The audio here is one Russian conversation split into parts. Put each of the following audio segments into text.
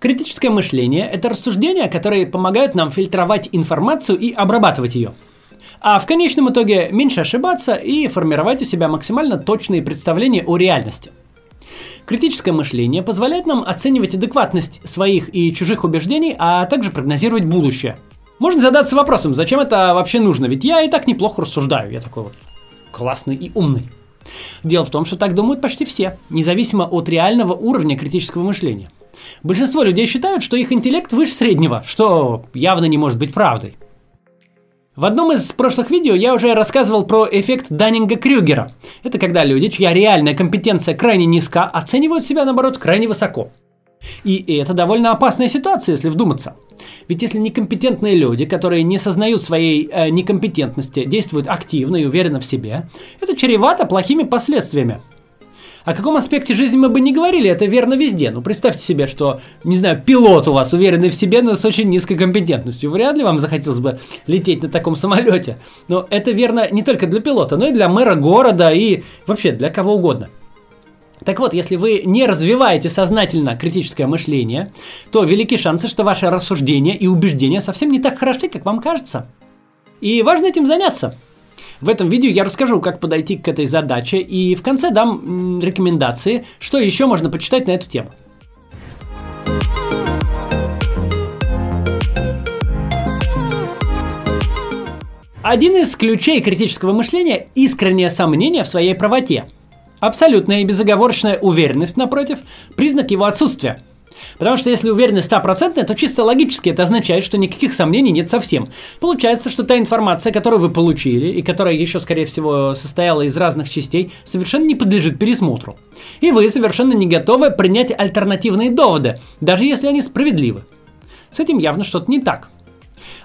Критическое мышление – это рассуждения, которые помогают нам фильтровать информацию и обрабатывать ее. А в конечном итоге меньше ошибаться и формировать у себя максимально точные представления о реальности. Критическое мышление позволяет нам оценивать адекватность своих и чужих убеждений, а также прогнозировать будущее. Можно задаться вопросом, зачем это вообще нужно, ведь я и так неплохо рассуждаю, я такой вот классный и умный. Дело в том, что так думают почти все, независимо от реального уровня критического мышления – Большинство людей считают, что их интеллект выше среднего, что явно не может быть правдой. В одном из прошлых видео я уже рассказывал про эффект Даннинга-Крюгера. Это когда люди, чья реальная компетенция крайне низка, оценивают себя, наоборот, крайне высоко. И это довольно опасная ситуация, если вдуматься. Ведь если некомпетентные люди, которые не сознают своей э, некомпетентности, действуют активно и уверенно в себе, это чревато плохими последствиями. О каком аспекте жизни мы бы не говорили, это верно везде. Ну, представьте себе, что, не знаю, пилот у вас уверенный в себе, но с очень низкой компетентностью. Вряд ли вам захотелось бы лететь на таком самолете. Но это верно не только для пилота, но и для мэра города и вообще для кого угодно. Так вот, если вы не развиваете сознательно критическое мышление, то велики шансы, что ваши рассуждения и убеждения совсем не так хороши, как вам кажется. И важно этим заняться – в этом видео я расскажу, как подойти к этой задаче и в конце дам рекомендации, что еще можно почитать на эту тему. Один из ключей критического мышления – искреннее сомнение в своей правоте. Абсолютная и безоговорочная уверенность, напротив, признак его отсутствия – Потому что если уверенность стопроцентная, то чисто логически это означает, что никаких сомнений нет совсем. Получается, что та информация, которую вы получили, и которая еще, скорее всего, состояла из разных частей, совершенно не подлежит пересмотру. И вы совершенно не готовы принять альтернативные доводы, даже если они справедливы. С этим явно что-то не так.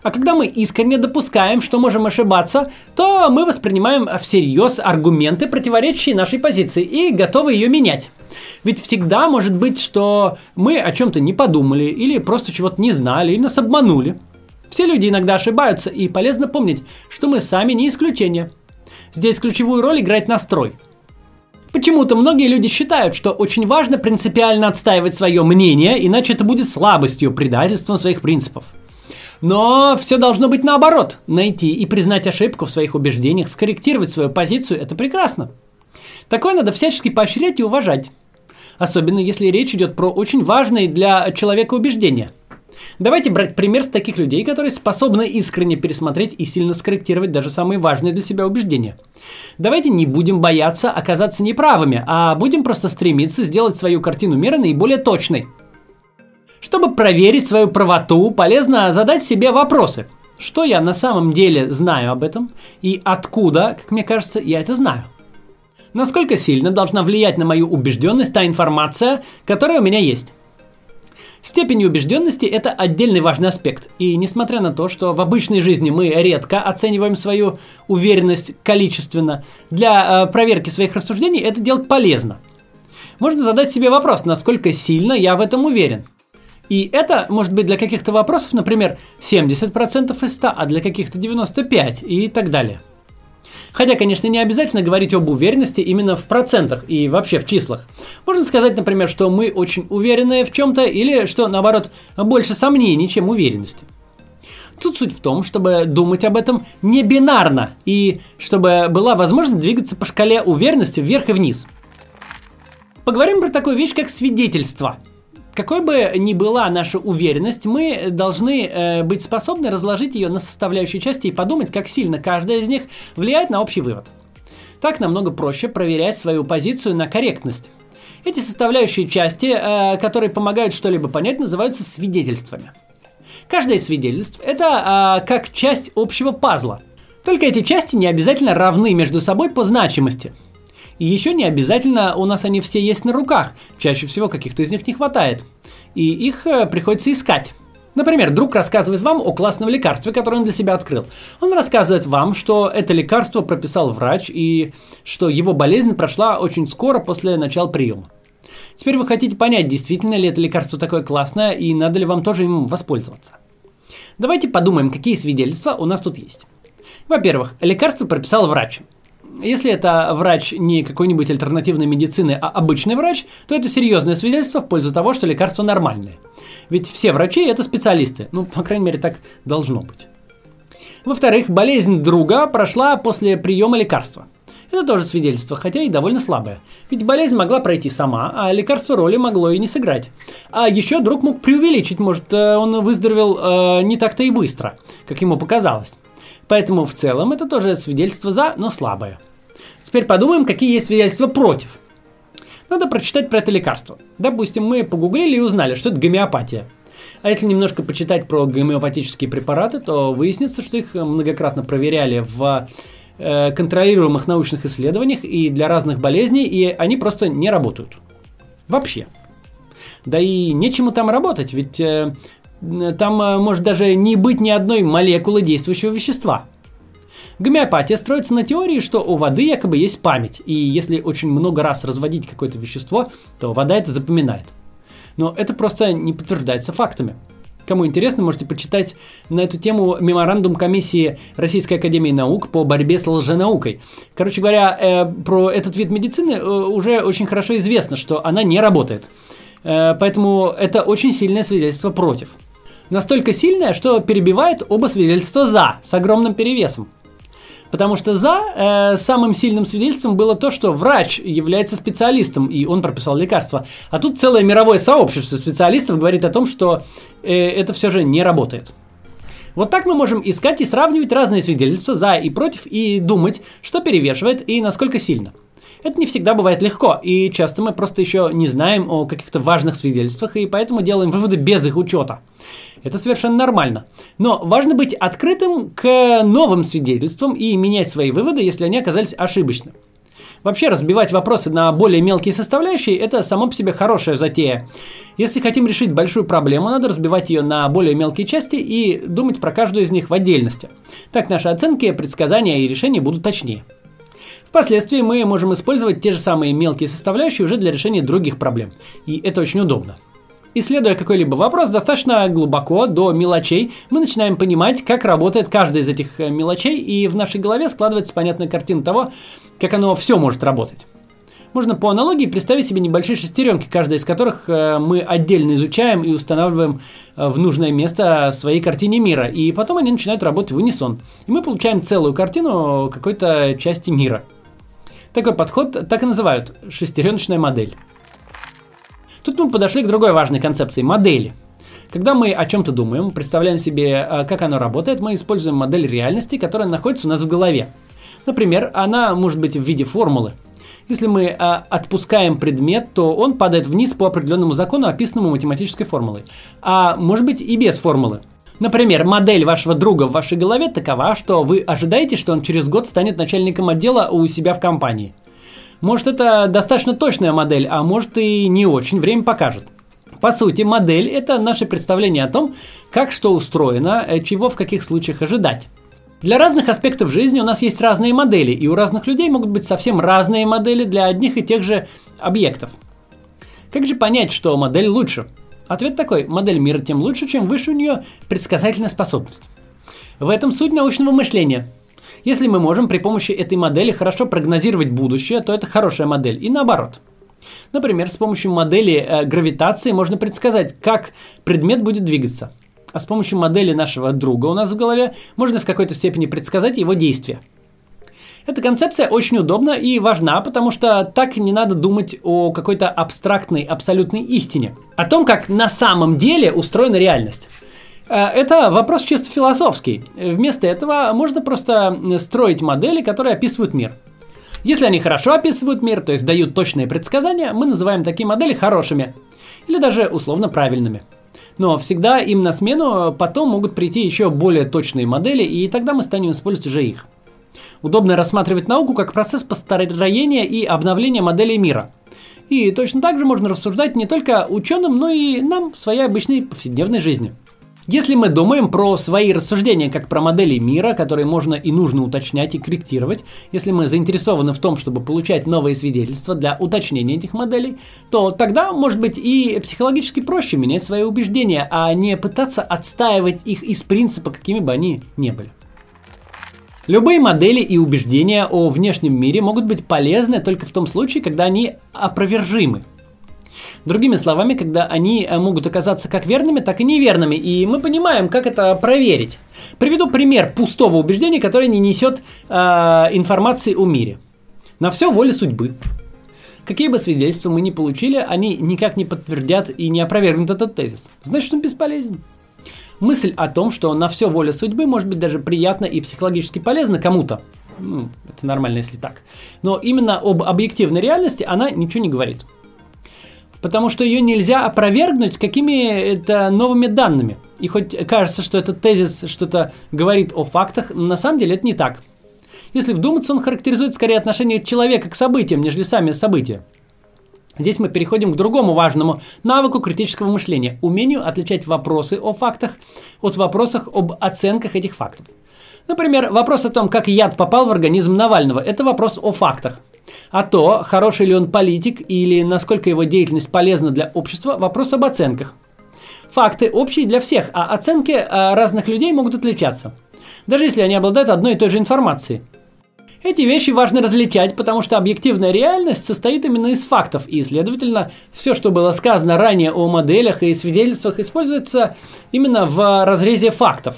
А когда мы искренне допускаем, что можем ошибаться, то мы воспринимаем всерьез аргументы, противоречащие нашей позиции, и готовы ее менять. Ведь всегда может быть, что мы о чем-то не подумали, или просто чего-то не знали, или нас обманули. Все люди иногда ошибаются, и полезно помнить, что мы сами не исключение. Здесь ключевую роль играет настрой. Почему-то многие люди считают, что очень важно принципиально отстаивать свое мнение, иначе это будет слабостью, предательством своих принципов. Но все должно быть наоборот. Найти и признать ошибку в своих убеждениях, скорректировать свою позицию – это прекрасно. Такое надо всячески поощрять и уважать. Особенно если речь идет про очень важные для человека убеждения. Давайте брать пример с таких людей, которые способны искренне пересмотреть и сильно скорректировать даже самые важные для себя убеждения. Давайте не будем бояться оказаться неправыми, а будем просто стремиться сделать свою картину мира наиболее точной. Чтобы проверить свою правоту, полезно задать себе вопросы. Что я на самом деле знаю об этом и откуда, как мне кажется, я это знаю? Насколько сильно должна влиять на мою убежденность та информация, которая у меня есть? Степень убежденности – это отдельный важный аспект. И несмотря на то, что в обычной жизни мы редко оцениваем свою уверенность количественно, для э, проверки своих рассуждений это делать полезно. Можно задать себе вопрос, насколько сильно я в этом уверен. И это может быть для каких-то вопросов, например, 70% из 100, а для каких-то 95% и так далее. Хотя, конечно, не обязательно говорить об уверенности именно в процентах и вообще в числах. Можно сказать, например, что мы очень уверены в чем-то или что, наоборот, больше сомнений, чем уверенности. Тут суть в том, чтобы думать об этом не бинарно и чтобы была возможность двигаться по шкале уверенности вверх и вниз. Поговорим про такую вещь, как свидетельство – какой бы ни была наша уверенность, мы должны э, быть способны разложить ее на составляющие части и подумать, как сильно каждая из них влияет на общий вывод. Так намного проще проверять свою позицию на корректность. Эти составляющие части, э, которые помогают что-либо понять, называются свидетельствами. Каждое из свидетельств – это э, как часть общего пазла. Только эти части не обязательно равны между собой по значимости – и еще не обязательно у нас они все есть на руках, чаще всего каких-то из них не хватает. И их э, приходится искать. Например, друг рассказывает вам о классном лекарстве, которое он для себя открыл. Он рассказывает вам, что это лекарство прописал врач и что его болезнь прошла очень скоро после начала приема. Теперь вы хотите понять, действительно ли это лекарство такое классное и надо ли вам тоже им воспользоваться. Давайте подумаем, какие свидетельства у нас тут есть. Во-первых, лекарство прописал врач. Если это врач не какой-нибудь альтернативной медицины, а обычный врач, то это серьезное свидетельство в пользу того, что лекарство нормальное. Ведь все врачи это специалисты. Ну, по крайней мере, так должно быть. Во-вторых, болезнь друга прошла после приема лекарства. Это тоже свидетельство, хотя и довольно слабое. Ведь болезнь могла пройти сама, а лекарство роли могло и не сыграть. А еще друг мог преувеличить, может, э, он выздоровел э, не так-то и быстро, как ему показалось. Поэтому в целом это тоже свидетельство за, но слабое. Теперь подумаем, какие есть свидетельства против. Надо прочитать про это лекарство. Допустим, мы погуглили и узнали, что это гомеопатия. А если немножко почитать про гомеопатические препараты, то выяснится, что их многократно проверяли в э, контролируемых научных исследованиях и для разных болезней, и они просто не работают. Вообще. Да и нечему там работать, ведь э, там э, может даже не быть ни одной молекулы действующего вещества. Гомеопатия строится на теории, что у воды якобы есть память, и если очень много раз разводить какое-то вещество, то вода это запоминает. Но это просто не подтверждается фактами. Кому интересно, можете почитать на эту тему меморандум комиссии Российской Академии Наук по борьбе с лженаукой. Короче говоря, э, про этот вид медицины э, уже очень хорошо известно, что она не работает. Э, поэтому это очень сильное свидетельство против. Настолько сильное, что перебивает оба свидетельства «за» с огромным перевесом. Потому что за э, самым сильным свидетельством было то, что врач является специалистом, и он прописал лекарства. А тут целое мировое сообщество специалистов говорит о том, что э, это все же не работает. Вот так мы можем искать и сравнивать разные свидетельства за и против и думать, что перевешивает и насколько сильно. Это не всегда бывает легко, и часто мы просто еще не знаем о каких-то важных свидетельствах, и поэтому делаем выводы без их учета. Это совершенно нормально. Но важно быть открытым к новым свидетельствам и менять свои выводы, если они оказались ошибочны. Вообще разбивать вопросы на более мелкие составляющие – это само по себе хорошая затея. Если хотим решить большую проблему, надо разбивать ее на более мелкие части и думать про каждую из них в отдельности. Так наши оценки, предсказания и решения будут точнее. Впоследствии мы можем использовать те же самые мелкие составляющие уже для решения других проблем. И это очень удобно. Исследуя какой-либо вопрос достаточно глубоко, до мелочей, мы начинаем понимать, как работает каждая из этих э, мелочей, и в нашей голове складывается понятная картина того, как оно все может работать. Можно по аналогии представить себе небольшие шестеренки, каждая из которых э, мы отдельно изучаем и устанавливаем э, в нужное место в своей картине мира. И потом они начинают работать в унисон. И мы получаем целую картину какой-то части мира – такой подход так и называют – шестереночная модель. Тут мы подошли к другой важной концепции – модели. Когда мы о чем-то думаем, представляем себе, а, как оно работает, мы используем модель реальности, которая находится у нас в голове. Например, она может быть в виде формулы. Если мы а, отпускаем предмет, то он падает вниз по определенному закону, описанному математической формулой. А может быть и без формулы – Например, модель вашего друга в вашей голове такова, что вы ожидаете, что он через год станет начальником отдела у себя в компании. Может, это достаточно точная модель, а может и не очень, время покажет. По сути, модель – это наше представление о том, как что устроено, э, чего в каких случаях ожидать. Для разных аспектов жизни у нас есть разные модели, и у разных людей могут быть совсем разные модели для одних и тех же объектов. Как же понять, что модель лучше – Ответ такой, модель мира тем лучше, чем выше у нее предсказательная способность. В этом суть научного мышления. Если мы можем при помощи этой модели хорошо прогнозировать будущее, то это хорошая модель. И наоборот. Например, с помощью модели э, гравитации можно предсказать, как предмет будет двигаться. А с помощью модели нашего друга у нас в голове можно в какой-то степени предсказать его действия. Эта концепция очень удобна и важна, потому что так не надо думать о какой-то абстрактной, абсолютной истине. О том, как на самом деле устроена реальность. Э, это вопрос чисто философский. Вместо этого можно просто строить модели, которые описывают мир. Если они хорошо описывают мир, то есть дают точные предсказания, мы называем такие модели хорошими или даже условно правильными. Но всегда им на смену потом могут прийти еще более точные модели, и тогда мы станем использовать уже их. Удобно рассматривать науку как процесс построения и обновления моделей мира. И точно так же можно рассуждать не только ученым, но и нам в своей обычной повседневной жизни. Если мы думаем про свои рассуждения как про модели мира, которые можно и нужно уточнять и корректировать, если мы заинтересованы в том, чтобы получать новые свидетельства для уточнения этих моделей, то тогда, может быть, и психологически проще менять свои убеждения, а не пытаться отстаивать их из принципа, какими бы они ни были. Любые модели и убеждения о внешнем мире могут быть полезны только в том случае, когда они опровержимы. Другими словами, когда они э, могут оказаться как верными, так и неверными, и мы понимаем, как это проверить. Приведу пример пустого убеждения, которое не несет э, информации о мире. На все воля судьбы. Какие бы свидетельства мы ни получили, они никак не подтвердят и не опровергнут этот тезис. Значит, он бесполезен. Мысль о том, что на все воля судьбы может быть даже приятно и психологически полезно кому-то. Ну, это нормально, если так. Но именно об объективной реальности она ничего не говорит. Потому что ее нельзя опровергнуть какими-то новыми данными. И хоть кажется, что этот тезис что-то говорит о фактах, на самом деле это не так. Если вдуматься, он характеризует скорее отношение человека к событиям, нежели сами события. Здесь мы переходим к другому важному навыку критического мышления – умению отличать вопросы о фактах от вопросов об оценках этих фактов. Например, вопрос о том, как яд попал в организм Навального – это вопрос о фактах. А то, хороший ли он политик или насколько его деятельность полезна для общества – вопрос об оценках. Факты общие для всех, а оценки а, разных людей могут отличаться. Даже если они обладают одной и той же информацией – эти вещи важно различать, потому что объективная реальность состоит именно из фактов, и, следовательно, все, что было сказано ранее о моделях и свидетельствах, используется именно в разрезе фактов.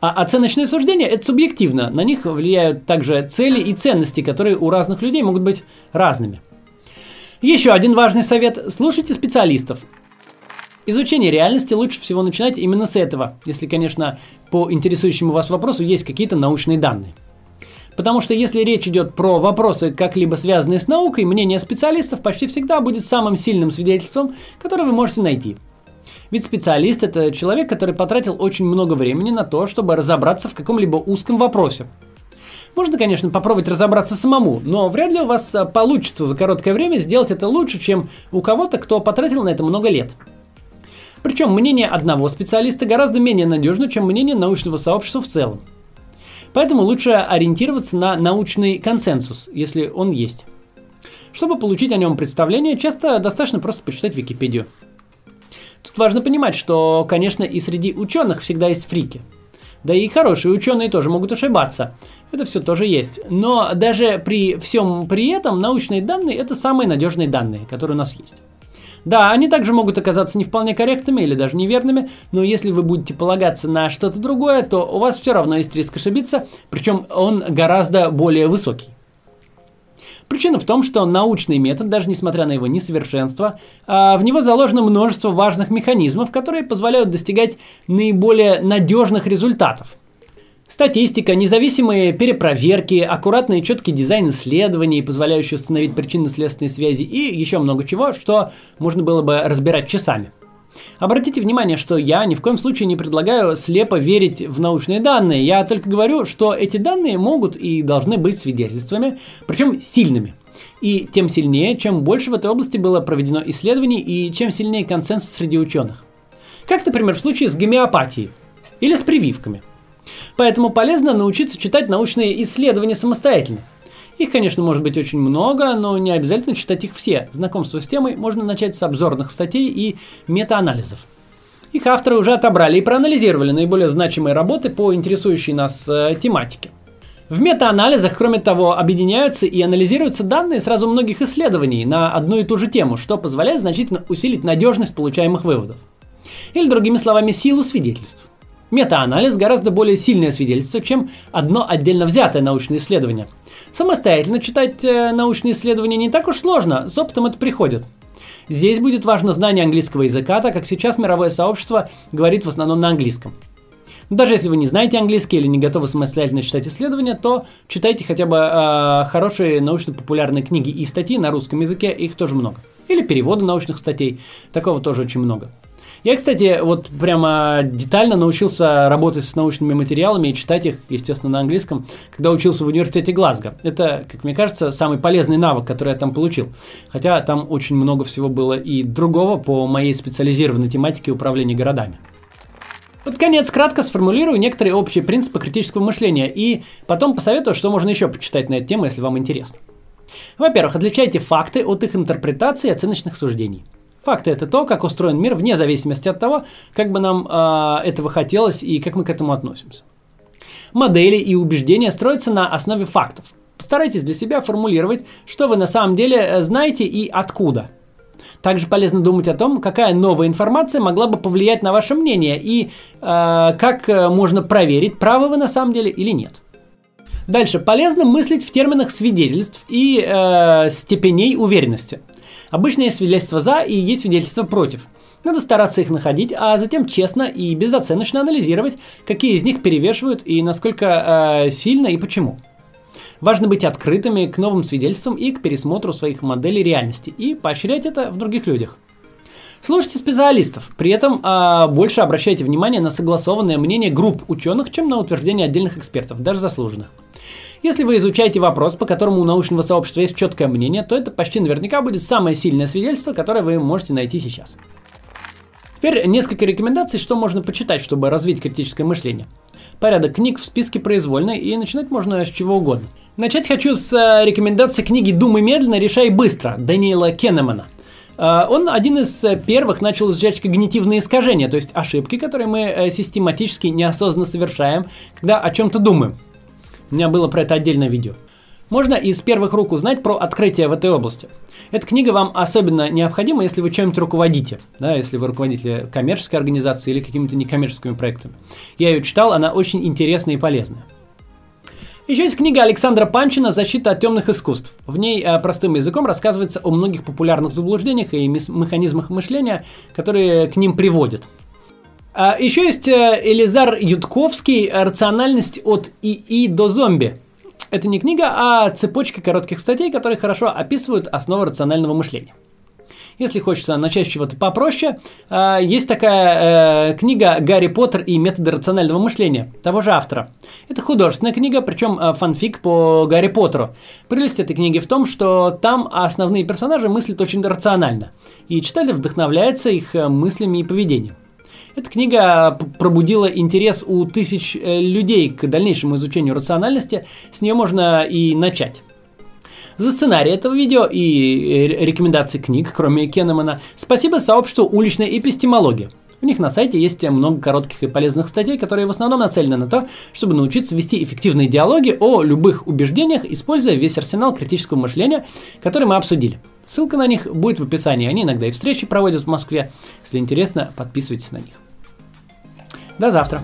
А оценочные суждения – это субъективно, на них влияют также цели и ценности, которые у разных людей могут быть разными. Еще один важный совет – слушайте специалистов. Изучение реальности лучше всего начинать именно с этого, если, конечно, по интересующему вас вопросу есть какие-то научные данные. Потому что если речь идет про вопросы, как-либо связанные с наукой, мнение специалистов почти всегда будет самым сильным свидетельством, которое вы можете найти. Ведь специалист – это человек, который потратил очень много времени на то, чтобы разобраться в каком-либо узком вопросе. Можно, конечно, попробовать разобраться самому, но вряд ли у вас а, получится за короткое время сделать это лучше, чем у кого-то, кто потратил на это много лет. Причем мнение одного специалиста гораздо менее надежно, чем мнение научного сообщества в целом. Поэтому лучше ориентироваться на научный консенсус, если он есть. Чтобы получить о нем представление, часто достаточно просто почитать Википедию. Тут важно понимать, что, конечно, и среди ученых всегда есть фрики. Да и хорошие ученые тоже могут ошибаться. Это все тоже есть. Но даже при всем при этом научные данные это самые надежные данные, которые у нас есть. Да, они также могут оказаться не вполне корректными или даже неверными, но если вы будете полагаться на что-то другое, то у вас все равно есть риск ошибиться, причем он гораздо более высокий. Причина в том, что научный метод, даже несмотря на его несовершенство, а, в него заложено множество важных механизмов, которые позволяют достигать наиболее надежных результатов. Статистика, независимые перепроверки, аккуратный и четкий дизайн исследований, позволяющий установить причинно-следственные связи и еще много чего, что можно было бы разбирать часами. Обратите внимание, что я ни в коем случае не предлагаю слепо верить в научные данные. Я только говорю, что эти данные могут и должны быть свидетельствами, причем сильными. И тем сильнее, чем больше в этой области было проведено исследований и чем сильнее консенсус среди ученых. Как, например, в случае с гомеопатией или с прививками. Поэтому полезно научиться читать научные исследования самостоятельно. Их, конечно, может быть очень много, но не обязательно читать их все. Знакомство с темой можно начать с обзорных статей и метаанализов. Их авторы уже отобрали и проанализировали наиболее значимые работы по интересующей нас э, тематике. В метаанализах, кроме того, объединяются и анализируются данные сразу многих исследований на одну и ту же тему, что позволяет значительно усилить надежность получаемых выводов. Или, другими словами, силу свидетельств. Метаанализ гораздо более сильное свидетельство, чем одно отдельно взятое научное исследование. Самостоятельно читать э, научные исследования не так уж сложно, с опытом это приходит. Здесь будет важно знание английского языка, так как сейчас мировое сообщество говорит в основном на английском. Но даже если вы не знаете английский или не готовы самостоятельно читать исследования, то читайте хотя бы э, хорошие научно-популярные книги и статьи на русском языке, их тоже много. Или переводы научных статей, такого тоже очень много. Я, кстати, вот прямо детально научился работать с научными материалами и читать их, естественно, на английском, когда учился в университете Глазго. Это, как мне кажется, самый полезный навык, который я там получил. Хотя там очень много всего было и другого по моей специализированной тематике управления городами. Под конец кратко сформулирую некоторые общие принципы критического мышления и потом посоветую, что можно еще почитать на эту тему, если вам интересно. Во-первых, отличайте факты от их интерпретации и оценочных суждений. Факты это то, как устроен мир, вне зависимости от того, как бы нам э, этого хотелось и как мы к этому относимся. Модели и убеждения строятся на основе фактов. Постарайтесь для себя формулировать, что вы на самом деле э, знаете и откуда. Также полезно думать о том, какая новая информация могла бы повлиять на ваше мнение и э, как э, можно проверить, правы вы на самом деле или нет. Дальше. Полезно мыслить в терминах свидетельств и э, степеней уверенности. Обычно есть свидетельства за и есть свидетельства против. Надо стараться их находить, а затем честно и безоценочно анализировать, какие из них перевешивают и насколько э, сильно и почему. Важно быть открытыми к новым свидетельствам и к пересмотру своих моделей реальности и поощрять это в других людях. Слушайте специалистов, при этом а, больше обращайте внимание на согласованное мнение групп ученых, чем на утверждение отдельных экспертов, даже заслуженных. Если вы изучаете вопрос, по которому у научного сообщества есть четкое мнение, то это почти наверняка будет самое сильное свидетельство, которое вы можете найти сейчас. Теперь несколько рекомендаций, что можно почитать, чтобы развить критическое мышление. Порядок книг в списке произвольный, и начинать можно с чего угодно. Начать хочу с э, рекомендации книги «Думай медленно, решай быстро» Даниэла Кеннемана. Э, он один из первых начал изучать когнитивные искажения, то есть ошибки, которые мы э, систематически неосознанно совершаем, когда о чем-то думаем. У меня было про это отдельное видео. Можно из первых рук узнать про открытия в этой области. Эта книга вам особенно необходима, если вы чем-то руководите, да, если вы руководите коммерческой организацией или какими-то некоммерческими проектами. Я ее читал, она очень интересная и полезная. Еще есть книга Александра Панчина «Защита от темных искусств». В ней э, простым языком рассказывается о многих популярных заблуждениях и механизмах мышления, которые к ним приводят. А еще есть э, Элизар Ютковский «Рациональность от ИИ до зомби». Это не книга, а цепочка коротких статей, которые хорошо описывают основы рационального мышления. Если хочется начать с чего-то попроще, э, есть такая э, книга «Гарри Поттер и методы рационального мышления» того же автора. Это художественная книга, причем фанфик по Гарри Поттеру. Прелесть этой книги в том, что там основные персонажи мыслят очень рационально, и читатель вдохновляется их мыслями и поведением. Эта книга пробудила интерес у тысяч э, людей к дальнейшему изучению рациональности. С нее можно и начать. За сценарий этого видео и э, рекомендации книг, кроме Кеннемана, спасибо сообществу уличной эпистемологии. У них на сайте есть много коротких и полезных статей, которые в основном нацелены на то, чтобы научиться вести эффективные диалоги о любых убеждениях, используя весь арсенал критического мышления, который мы обсудили. Ссылка на них будет в описании. Они иногда и встречи проводят в Москве. Если интересно, подписывайтесь на них. До завтра.